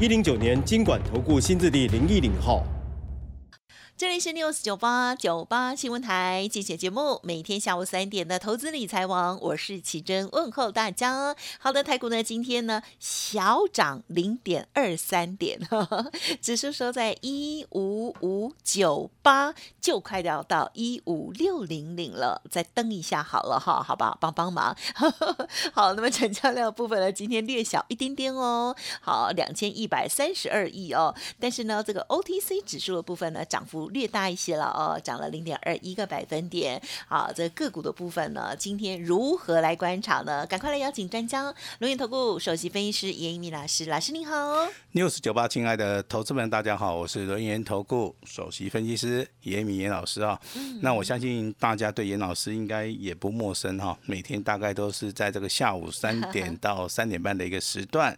一零九年经管投顾新字第零一零号。这里是 news 九八九八新闻台，精选节目，每天下午三点的投资理财王，我是奇珍，问候大家。好的，台股呢今天呢小涨零点二三点，指数收在一五五九八，就快要到一五六零零了，再登一下好了哈，好不好？帮帮忙。好，那么成交量部分呢，今天略小一点点哦，好，两千一百三十二亿哦，但是呢，这个 OTC 指数的部分呢，涨幅。略大一些了哦，涨了零点二一个百分点。好，这个股的部分呢，今天如何来观察呢？赶快来邀请专家，龙岩投顾首席分析师严一鸣老师，老师您好。news 九八，亲爱的投资们，大家好，我是龙岩投顾首席分析师严一鸣严老师啊。那我相信大家对严老师应该也不陌生哈，每天大概都是在这个下午三点到三点半的一个时段，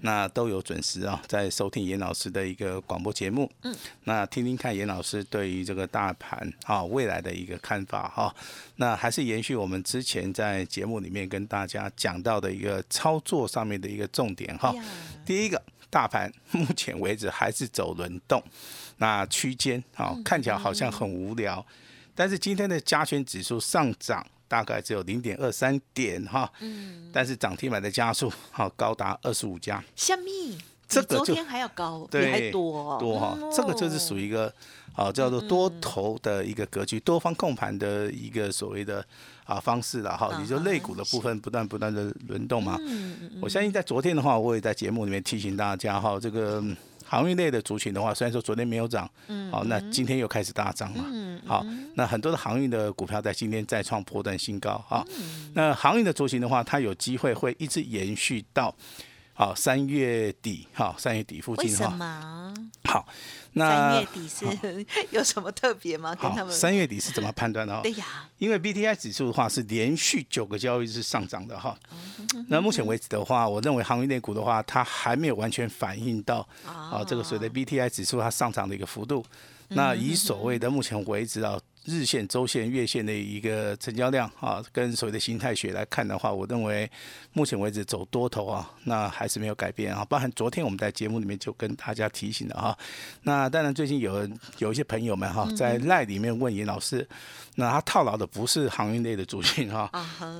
那都有准时啊，在收听严老师的一个广播节目。嗯，那听听看严老师。对于这个大盘啊未来的一个看法哈，那还是延续我们之前在节目里面跟大家讲到的一个操作上面的一个重点哈。第一个，大盘目前为止还是走轮动，那区间啊看起来好像很无聊，但是今天的加权指数上涨大概只有零点二三点哈，嗯，但是涨停板的加速好高达二十五家，虾米？这个昨天还要高，对，还多。多哈，这个就是属于一个。啊，叫做多头的一个格局，多方控盘的一个所谓的啊方式了哈，也就肋骨的部分不断不断的轮动嘛。我相信在昨天的话，我也在节目里面提醒大家哈，这个航运类的族群的话，虽然说昨天没有涨，好，那今天又开始大涨嘛。好，那很多的航运的股票在今天再创波段新高哈。那航运的族群的话，它有机会会一直延续到。好，三月底，好，三月底附近哈。好，那三月底是 有什么特别吗？跟他们三月底是怎么判断的？对呀，因为 B T I 指数的话是连续九个交易日上涨的哈。那目前为止的话，我认为航运类股的话，它还没有完全反映到啊这个所谓的 B T I 指数它上涨的一个幅度。那以所谓的目前为止啊。日线、周线、月线的一个成交量啊，跟所谓的形态学来看的话，我认为目前为止走多头啊，那还是没有改变啊。包含昨天我们在节目里面就跟大家提醒了哈。那当然最近有有一些朋友们哈，在赖里面问严老师，那他套牢的不是航运类的主线哈，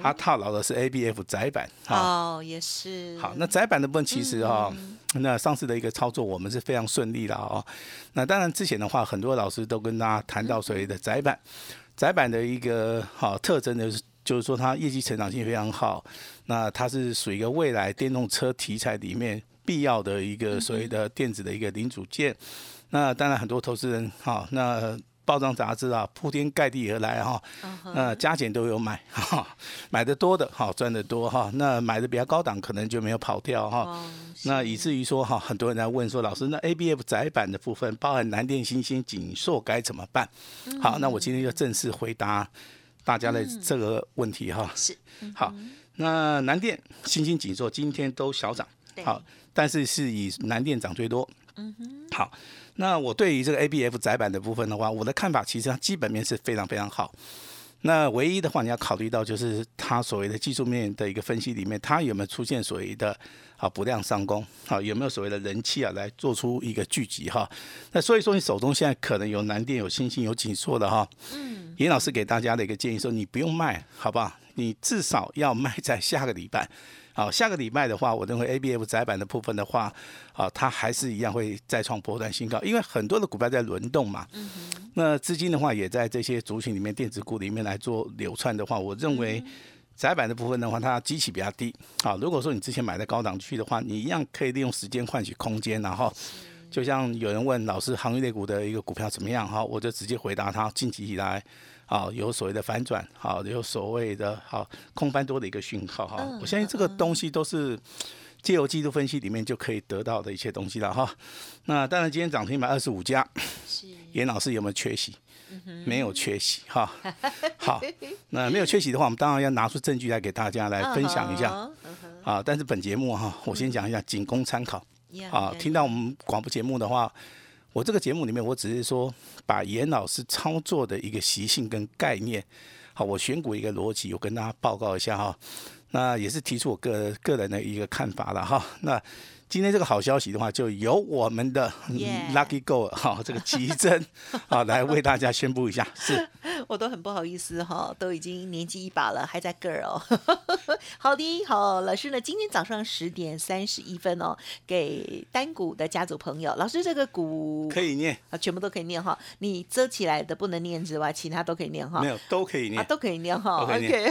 他套牢的是 A B F 窄板哦，也是。好，那窄板的部分其实哈。那上次的一个操作，我们是非常顺利的哦。那当然之前的话，很多老师都跟大家谈到所谓的窄板，窄板的一个好特征呢，就是说它业绩成长性非常好。那它是属于一个未来电动车题材里面必要的一个所谓的电子的一个零组件。那当然很多投资人好，那。报章杂志啊，铺天盖地而来哈，那加减都有买 哈，买的多的哈赚的多哈，那买的比较高档可能就没有跑掉哈，那以至于说哈，很多人在问说，老师那 A B F 窄板的部分，包含南电、新星、锦硕该怎么办？好，那我今天就正式回答大家的这个问题哈。是，好，那南电、新星、锦硕今天都小涨，好，但是是以南电涨最多。嗯哼，好。那我对于这个 A B F 窄板的部分的话，我的看法其实它基本面是非常非常好。那唯一的话，你要考虑到就是它所谓的技术面的一个分析里面，它有没有出现所谓的啊不量上攻，啊有没有所谓的人气啊来做出一个聚集哈。那所以说你手中现在可能有南电、有星星、有紧缩的哈。嗯。严老师给大家的一个建议说，你不用卖，好不好？你至少要卖在下个礼拜。好，下个礼拜的话，我认为 A B F 窄板的部分的话，啊，它还是一样会再创波段新高，因为很多的股票在轮动嘛。嗯那资金的话也在这些族群里面、电子股里面来做流窜的话，我认为窄板的部分的话，它机器比较低。好，如果说你之前买的高档区的话，你一样可以利用时间换取空间，然后就像有人问老师，行业类股的一个股票怎么样？哈，我就直接回答他，近期以来。好，有所谓的反转，好，有所谓的好空翻多的一个讯号哈。我相信这个东西都是借由季度分析里面就可以得到的一些东西了哈。那当然，今天涨停板二十五家，严老师有没有缺席？没有缺席哈。好，那没有缺席的话，我们当然要拿出证据来给大家来分享一下啊。但是本节目哈，我先讲一下，仅供参考啊。听到我们广播节目的话，我这个节目里面，我只是说把严老师操作的一个习性跟概念，好，我选股一个逻辑，我跟大家报告一下哈。那也是提出我个个人的一个看法了哈。那今天这个好消息的话，就由我们的 Lucky Go 哈这个奇珍 啊来为大家宣布一下。是，我都很不好意思哈，都已经年纪一把了，还在 girl。好的，好，老师呢，今天早上十点三十一分哦，给单股的家族朋友，老师这个股可以念啊，全部都可以念哈。你遮起来的不能念之外，其他都可以念哈。没有，都可以念，都可以念哈。OK，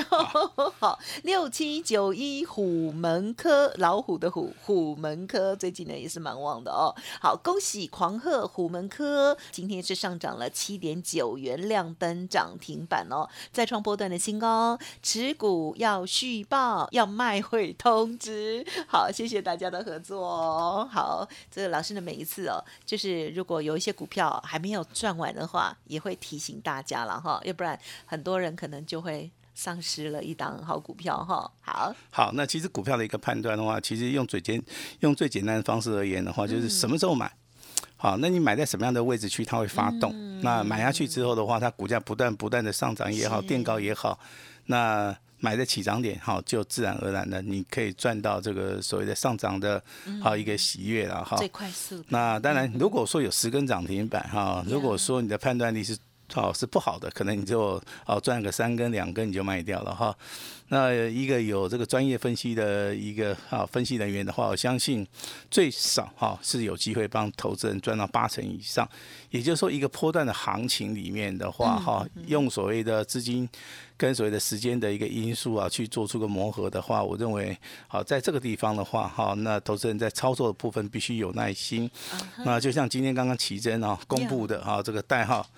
好，六七九一虎门科老虎的虎虎门。科科最近呢也是蛮旺的哦，好，恭喜狂贺虎门科，今天是上涨了七点九元，亮灯涨停板哦，再创波段的新高，持股要续报，要卖会通知，好，谢谢大家的合作哦，好，这个老师呢每一次哦，就是如果有一些股票还没有赚完的话，也会提醒大家了哈，要不然很多人可能就会。丧失了一档好股票哈，好，好，那其实股票的一个判断的话，其实用最简用最简单的方式而言的话，就是什么时候买，好，那你买在什么样的位置区，它会发动，那买下去之后的话，它股价不断不断的上涨也好，垫高也好，那买在起涨点，好，就自然而然的你可以赚到这个所谓的上涨的好一个喜悦了哈，最快速。那当然，如果说有十根涨停板哈，如果说你的判断力是。哦，是不好的，可能你就哦赚个三根两根你就卖掉了哈。那一个有这个专业分析的一个啊分析人员的话，我相信最少哈是有机会帮投资人赚到八成以上。也就是说，一个波段的行情里面的话哈，用所谓的资金跟所谓的时间的一个因素啊去做出个磨合的话，我认为好在这个地方的话哈，那投资人在操作的部分必须有耐心。那就像今天刚刚奇珍啊公布的啊这个代号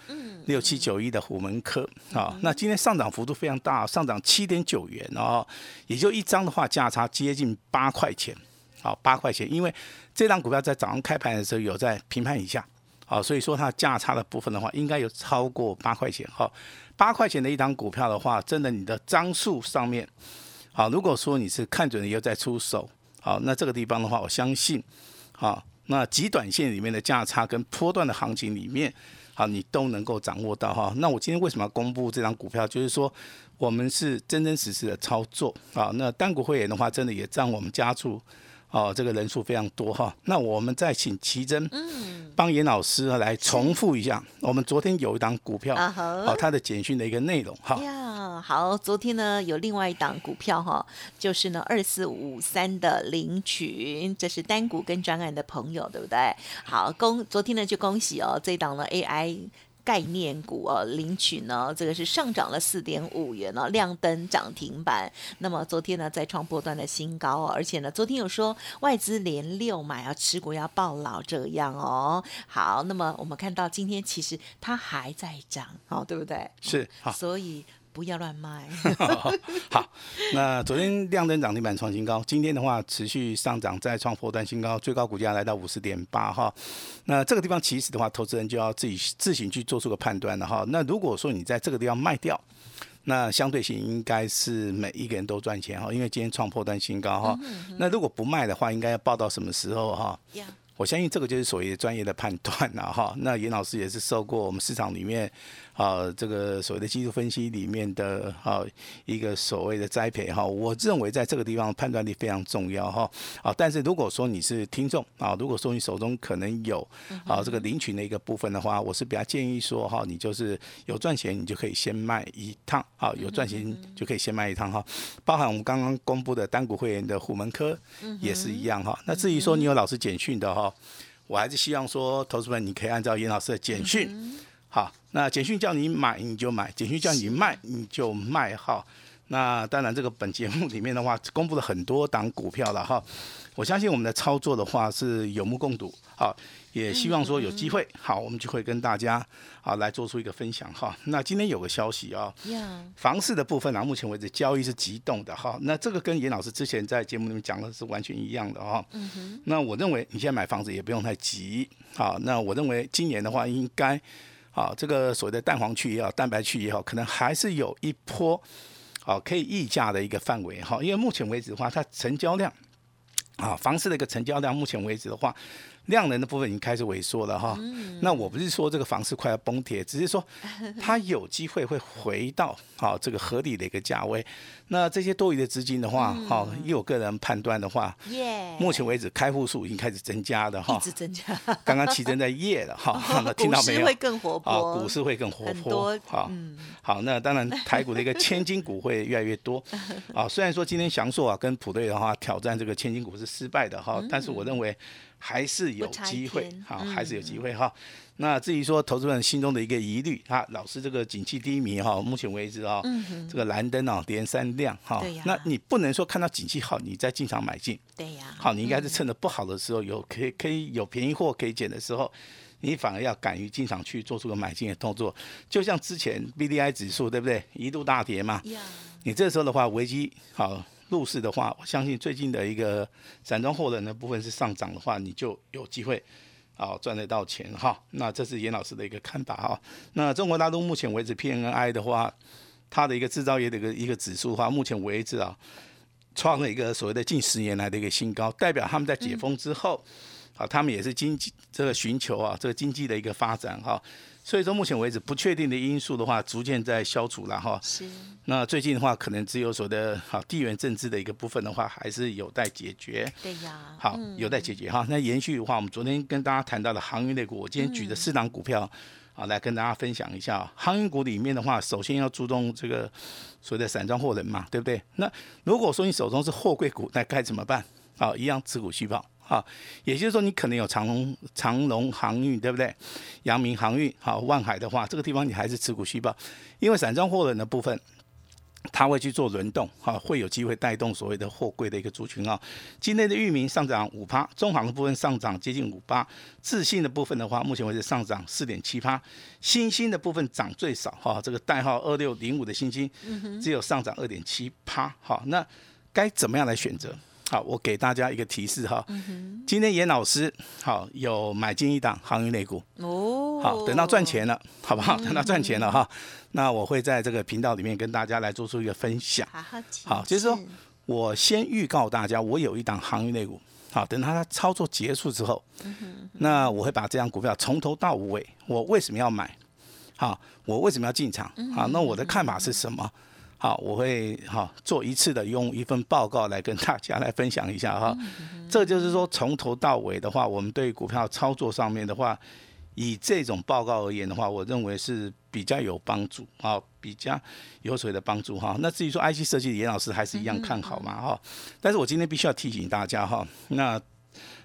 六七九一的虎门科啊，那今天上涨幅度非常大，上涨七点九元。然后也就一张的话，价差接近八块钱，好八块钱，因为这张股票在早上开盘的时候有在平盘以下，好，所以说它价差的部分的话，应该有超过八块钱，好，八块钱的一张股票的话，真的你的张数上面，好，如果说你是看准了又再出手，好，那这个地方的话，我相信，好，那极短线里面的价差跟波段的行情里面。好，你都能够掌握到哈。那我今天为什么要公布这张股票？就是说，我们是真真实实的操作啊。那单股会员的话，真的也占我们家族哦，这个人数非常多哈。那我们再请奇珍，嗯，帮严老师来重复一下，我们昨天有一档股票，好，它的简讯的一个内容哈。呀好，昨天呢有另外一档股票哈，就是呢二四五三的领群，这是单股跟专案的朋友，对不对？好，恭昨天呢就恭喜哦，这档呢 AI 概念股哦，领取呢这个是上涨了四点五元哦，亮灯涨停板。那么昨天呢再创波段的新高哦，而且呢昨天有说外资连六买啊，持股要爆老这样哦。好，那么我们看到今天其实它还在涨，好对不对？是，好，所以。不要乱卖。好，那昨天亮灯涨停板创新高，今天的话持续上涨，再创破断新高，最高股价来到五十点八哈。那这个地方其实的话，投资人就要自己自行去做出个判断了哈。那如果说你在这个地方卖掉，那相对性应该是每一个人都赚钱哈，因为今天创破断新高哈。那如果不卖的话，应该要报到什么时候哈？我相信这个就是所谓的专业的判断了哈。那严老师也是受过我们市场里面。啊，这个所谓的技术分析里面的啊一个所谓的栽培哈，我认为在这个地方判断力非常重要哈。啊，但是如果说你是听众啊，如果说你手中可能有啊这个领取的一个部分的话，我是比较建议说哈，你就是有赚钱你就可以先卖一趟啊，有赚钱就可以先卖一趟哈。包含我们刚刚公布的单股会员的虎门科也是一样哈。那至于说你有老师简讯的哈，我还是希望说投资们你可以按照严老师的简讯。好，那简讯叫你买你就买，简讯叫你卖你就卖哈。那当然，这个本节目里面的话，公布了很多档股票了哈。我相信我们的操作的话是有目共睹，好，也希望说有机会，好，我们就会跟大家好来做出一个分享哈。那今天有个消息啊，房市的部分啊，目前为止交易是急动的哈。那这个跟严老师之前在节目里面讲的是完全一样的哈。那我认为你现在买房子也不用太急，好，那我认为今年的话应该，好，这个所谓的蛋黄区也好，蛋白区也好，可能还是有一波。好，可以溢价的一个范围哈，因为目前为止的话，它成交量，啊，房市的一个成交量，目前为止的话。量能的部分已经开始萎缩了哈，那我不是说这个房市快要崩跌，只是说 它有机会会回到好这个合理的一个价位。那这些多余的资金的话，好，以我个人判断的话，目前为止开户数已经开始增加的哈，一直增加。刚刚奇珍在夜了哈，那 听到没有？股市会更活泼，股市会更活泼。好，好，那当然台股的一个千金股会越来越多。啊，虽然说今天翔硕啊跟普队的话挑战这个千金股是失败的哈，但是我认为。还是有机会，好，还是有机会哈。那至于说投资人心中的一个疑虑啊，老师这个景气低迷哈，目前为止啊，这个蓝灯啊连三亮哈，那你不能说看到景气好你再进场买进，对呀，好，你应该是趁着不好的时候有可以可以有便宜货可以捡的时候，你反而要敢于进场去做出个买进的动作。就像之前 B D I 指数对不对，一度大跌嘛，你这时候的话危机好。入市的话，我相信最近的一个散装货的那部分是上涨的话，你就有机会啊赚得到钱哈。那这是严老师的一个看法哈。那中国大陆目前为止 P N I 的话，它的一个制造业的一个一个指数的话，目前为止啊创了一个所谓的近十年来的一个新高，代表他们在解封之后，啊他们也是经济这个寻求啊这个经济的一个发展哈。所以说，目前为止不确定的因素的话，逐渐在消除了哈。是。那最近的话，可能只有所的好地缘政治的一个部分的话，还是有待解决。对呀。好，有待解决哈。那延续的话，我们昨天跟大家谈到的航运类股，我今天举的四档股票，啊，来跟大家分享一下。航运股里面的话，首先要注重这个所谓的散装货人嘛，对不对？那如果说你手中是货柜股，那该怎么办？好，一样持股续报。好，也就是说，你可能有长龙、长龙航运，对不对？阳明航运，好，万海的话，这个地方你还是持股续报，因为散装货轮的部分，它会去做轮动，哈，会有机会带动所谓的货柜的一个族群啊。今天的域名上涨五趴，中航的部分上涨接近五趴，自信的部分的话，目前为止上涨四点七趴，新兴的部分涨最少，哈，这个代号二六零五的新兴，只有上涨二点七趴，好，那该怎么样来选择？好，我给大家一个提示哈。今天严老师好有买进一档航运类股哦。好，等到赚钱了，好不好？等到赚钱了哈，那我会在这个频道里面跟大家来做出一个分享。好，就是说我先预告大家，我有一档航运类股。好，等它操作结束之后，那我会把这张股票从头到尾，我为什么要买？好，我为什么要进场？好，那我的看法是什么？好，我会哈做一次的，用一份报告来跟大家来分享一下哈。这就是说，从头到尾的话，我们对股票操作上面的话，以这种报告而言的话，我认为是比较有帮助啊，比较有水的帮助哈。那至于说 IC 设计，严老师还是一样看好嘛哈。但是我今天必须要提醒大家哈，那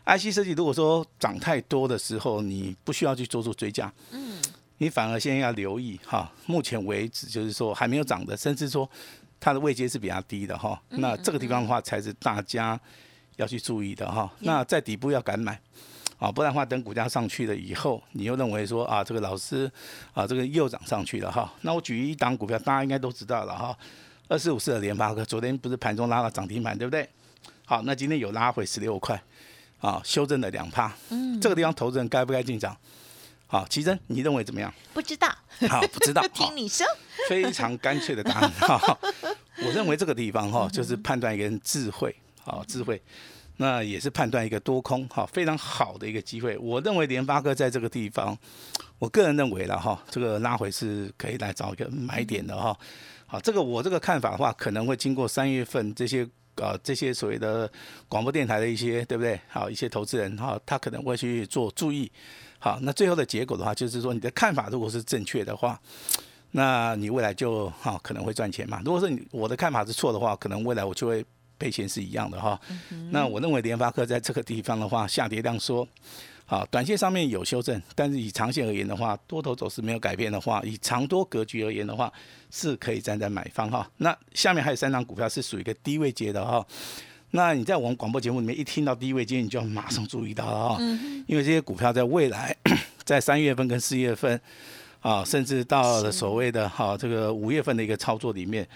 IC 设计如果说涨太多的时候，你不需要去做出追加。嗯。你反而现在要留意哈，目前为止就是说还没有涨的，甚至说它的位阶是比较低的哈。那这个地方的话才是大家要去注意的哈。那在底部要敢买啊，不然的话等股价上去了以后，你又认为说啊这个老师啊这个又涨上去了哈。那我举一档股票，大家应该都知道了哈，二四五四的联发科，昨天不是盘中拉了涨停板对不对？好，那今天有拉回十六块啊，修正了两趴。嗯，这个地方投资人该不该进场？好，奇珍，你认为怎么样？不知道。好，不知道。听你说。非常干脆的答案。哈，我认为这个地方哈，就是判断一个人智慧，好智慧，那也是判断一个多空，哈，非常好的一个机会。我认为联发科在这个地方，我个人认为了哈，这个拉回是可以来找一个买点的哈。好，这个我这个看法的话，可能会经过三月份这些呃这些所谓的广播电台的一些对不对？好，一些投资人哈，他可能会去做注意。好，那最后的结果的话，就是说你的看法如果是正确的话，那你未来就哈可能会赚钱嘛。如果说你我的看法是错的话，可能未来我就会赔钱是一样的哈。那我认为联发科在这个地方的话，下跌量缩，好，短线上面有修正，但是以长线而言的话，多头走势没有改变的话，以长多格局而言的话，是可以站在买方哈。那下面还有三张股票是属于一个低位接的哈。那你在我们广播节目里面一听到低位接，你就要马上注意到了啊，因为这些股票在未来 在三月份跟四月份。啊，甚至到了所谓的哈这个五月份的一个操作里面，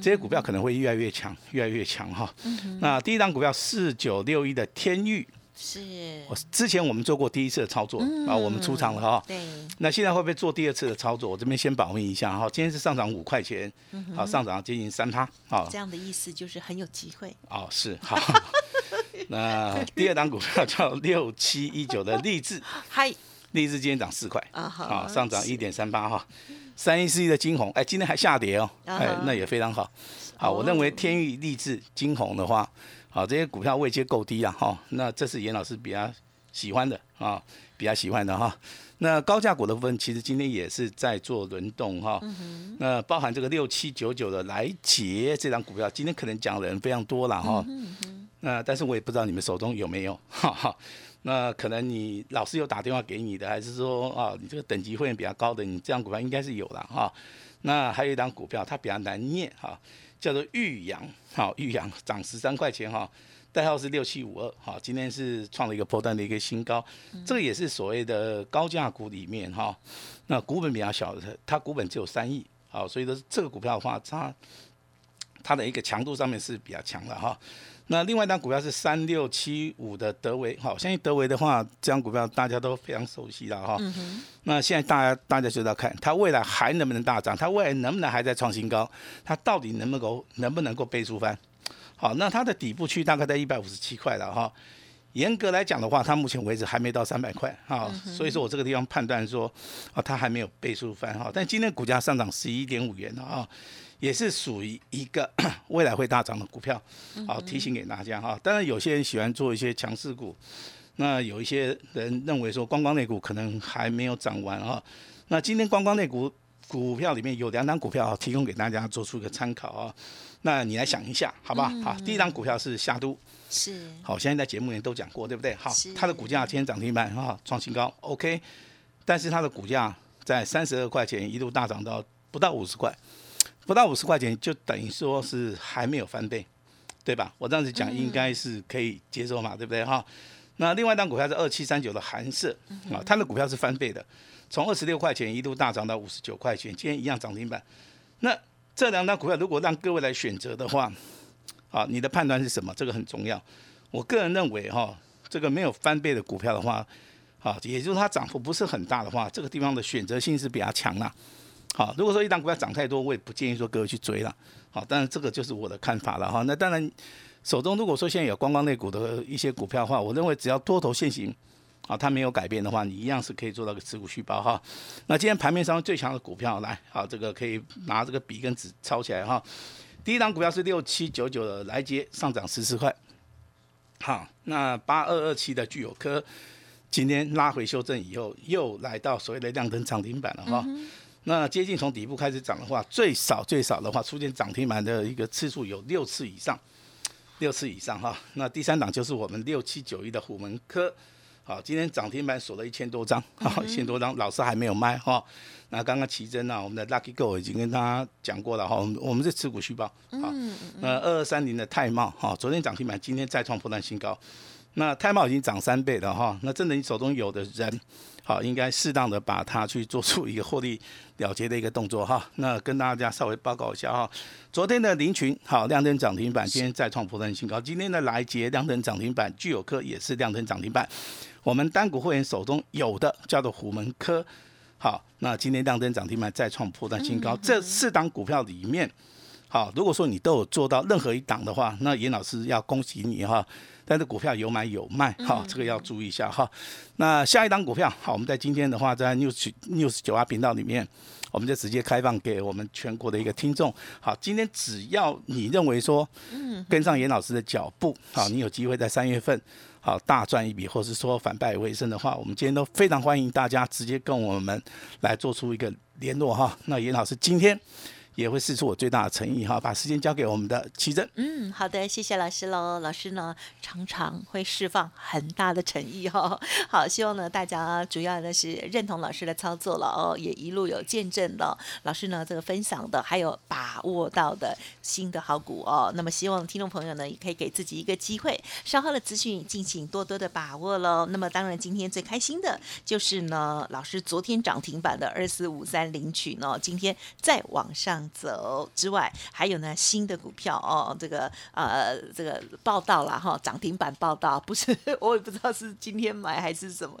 这些股票可能会越来越强，越来越强哈。那第一档股票四九六一的天域，是，我之前我们做过第一次的操作啊，我们出场了哈。对。那现在会不会做第二次的操作？我这边先保密一下哈。今天是上涨五块钱，好，上涨接近三趴，好。这样的意思就是很有机会。哦，是好。那第二档股票叫六七一九的励志，嗨。立志今天涨四块，啊，上涨一点三八哈，三一四一的金红，哎，今天还下跌哦，哎，那也非常好，好，我认为天域、立志、金红的话，好，这些股票位阶够低啊，哈，那这是严老师比较喜欢的啊，比较喜欢的哈，那高价股的部分其实今天也是在做轮动哈，那包含这个六七九九的来捷这张股票，今天可能讲的人非常多了哈，那但是我也不知道你们手中有没有，哈哈。那可能你老师有打电话给你的，还是说啊，你这个等级会员比较高的，你这张股票应该是有了哈。那还有一张股票，它比较难念哈，叫做玉阳，好，玉阳涨十三块钱哈，代号是六七五二，好，今天是创了一个破单的一个新高，这个也是所谓的高价股里面哈，那股本比较小的，它股本只有三亿，好，所以说这个股票的话，它它的一个强度上面是比较强的哈。那另外一张股票是三六七五的德维，好，相信德维的话，这张股票大家都非常熟悉了哈。那现在大家大家就在看它未来还能不能大涨，它未来能不能还在创新高，它到底能不能够能不能够倍数翻？好，那它的底部区大概在一百五十七块了哈。严格来讲的话，它目前为止还没到三百块哈，所以说我这个地方判断说啊，它还没有倍数翻哈。但今天股价上涨十一点五元了啊。也是属于一个 未来会大涨的股票，好提醒给大家哈。当然有些人喜欢做一些强势股，那有一些人认为说观光类股可能还没有涨完啊。那今天观光类股股票里面有两档股票提供给大家做出一个参考啊。那你来想一下，好不好？好，第一档股票是夏都，是好，现在在节目里面都讲过，对不对？好，它的股价今天涨停板哈，创新高，OK。但是它的股价在三十二块钱一度大涨到不到五十块。不到五十块钱，就等于说是还没有翻倍，对吧？我这样子讲应该是可以接受嘛，对不对哈？那另外一档股票是二七三九的韩舍啊，它的股票是翻倍的，从二十六块钱一度大涨到五十九块钱，今天一样涨停板。那这两张股票如果让各位来选择的话，啊，你的判断是什么？这个很重要。我个人认为哈，这个没有翻倍的股票的话，啊，也就是它涨幅不是很大的话，这个地方的选择性是比较强啦。好，如果说一档股票涨太多，我也不建议说各位去追了。好，当然这个就是我的看法了哈。那当然，手中如果说现在有观光类股的一些股票的话，我认为只要多头现行，啊，它没有改变的话，你一样是可以做到个持股续报哈。那今天盘面上最强的股票来，好，这个可以拿这个笔跟纸抄起来哈。第一档股票是六七九九的来接上涨十四块。好，那八二二七的具有科今天拉回修正以后，又来到所谓的亮灯涨停板了哈。那接近从底部开始涨的话，最少最少的话，出现涨停板的一个次数有六次以上，六次以上哈。那第三档就是我们六七九一的虎门科，好，今天涨停板锁了一千多张，哈，一千多张，老师还没有卖哈。那刚刚奇珍啊，我们的 Lucky Go 已经跟大家讲过了哈，我们是持股续报，好，那二二三零的泰茂哈，昨天涨停板，今天再创破断新高，那泰茂已经涨三倍了哈，那真的你手中有的人。好，应该适当的把它去做出一个获利了结的一个动作哈。那跟大家稍微报告一下哈，昨天的林群好亮灯涨停板，今天再创破断新高。今天的来捷亮灯涨停板，聚友科也是亮灯涨停板。我们单股会员手中有的叫做虎门科，好，那今天亮灯涨停板再创破断新高。这四档股票里面，好，如果说你都有做到任何一档的话，那严老师要恭喜你哈。但是股票有买有卖，哈，这个要注意一下哈。那下一档股票，好，我们在今天的话，在 news news 九八频道里面，我们就直接开放给我们全国的一个听众。好，今天只要你认为说，嗯，跟上严老师的脚步，好，你有机会在三月份，好大赚一笔，或是说反败为胜的话，我们今天都非常欢迎大家直接跟我们来做出一个联络哈。那严老师今天也会试出我最大的诚意哈。把时间交给我们的奇珍。嗯，好的，谢谢老师喽。老师呢，常常会释放很大的诚意哈。好，希望呢大家主要的是认同老师的操作了哦，也一路有见证了老师呢这个分享的，还有把握到的新的好股哦。那么希望听众朋友呢也可以给自己一个机会，稍后的资讯敬请多多的把握喽。那么当然今天最开心的就是呢，老师昨天涨停板的二四五三领取呢，今天再往上走之外，还有呢新的股票哦，这个呃这个报道了哈，涨停板报道不是 我也不知道是今天买还是什么，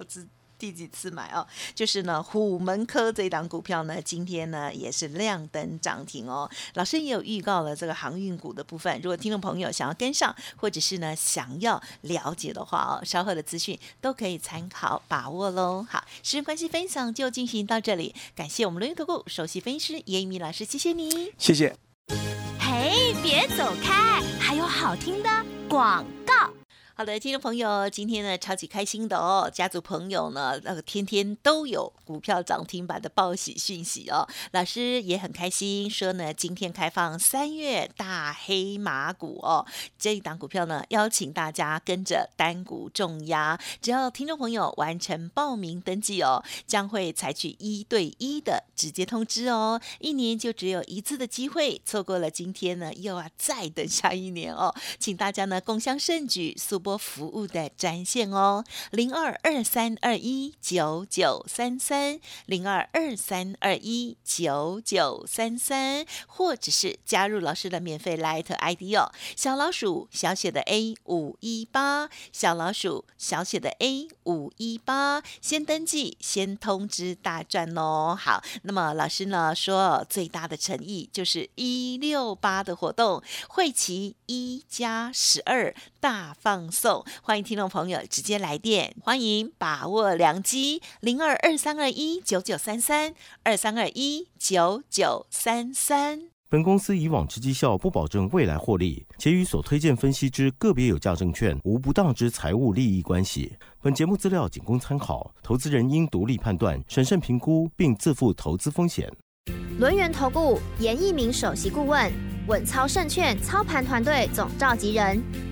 第几次买哦？就是呢虎门科这档股票呢，今天呢也是亮灯涨停哦。老师也有预告了这个航运股的部分，如果听众朋友想要跟上，或者是呢想要了解的话哦，稍后的资讯都可以参考把握喽。好，时间关系，分享就进行到这里，感谢我们轮运投顾首席分析师严一鸣老师，谢谢你。谢谢。嘿，别走开，还有好听的广告。好的，听众朋友，今天呢超级开心的哦，家族朋友呢那个天天都有股票涨停板的报喜讯息哦，老师也很开心，说呢今天开放三月大黑马股哦，这一档股票呢邀请大家跟着单股重压，只要听众朋友完成报名登记哦，将会采取一对一的直接通知哦，一年就只有一次的机会，错过了今天呢又要再等下一年哦，请大家呢共襄盛举速。播服务的专线哦，零二二三二一九九三三，零二二三二一九九三三，或者是加入老师的免费 Light ID 哦，小老鼠小写的 A 五一八，小老鼠小写的 A 五一八，先登记，先通知大赚哦。好，那么老师呢说，最大的诚意就是一六八的活动，会期一加十二，大放。送，欢迎听众朋友直接来电，欢迎把握良机，零二二三二一九九三三二三二一九九三三。本公司以往之绩效不保证未来获利，且与所推荐分析之个别有价证券无不当之财务利益关系。本节目资料仅供参考，投资人应独立判断、审慎评估，并自负投资风险。轮源投顾严一鸣首席顾问，稳操胜券操盘团队总召集人。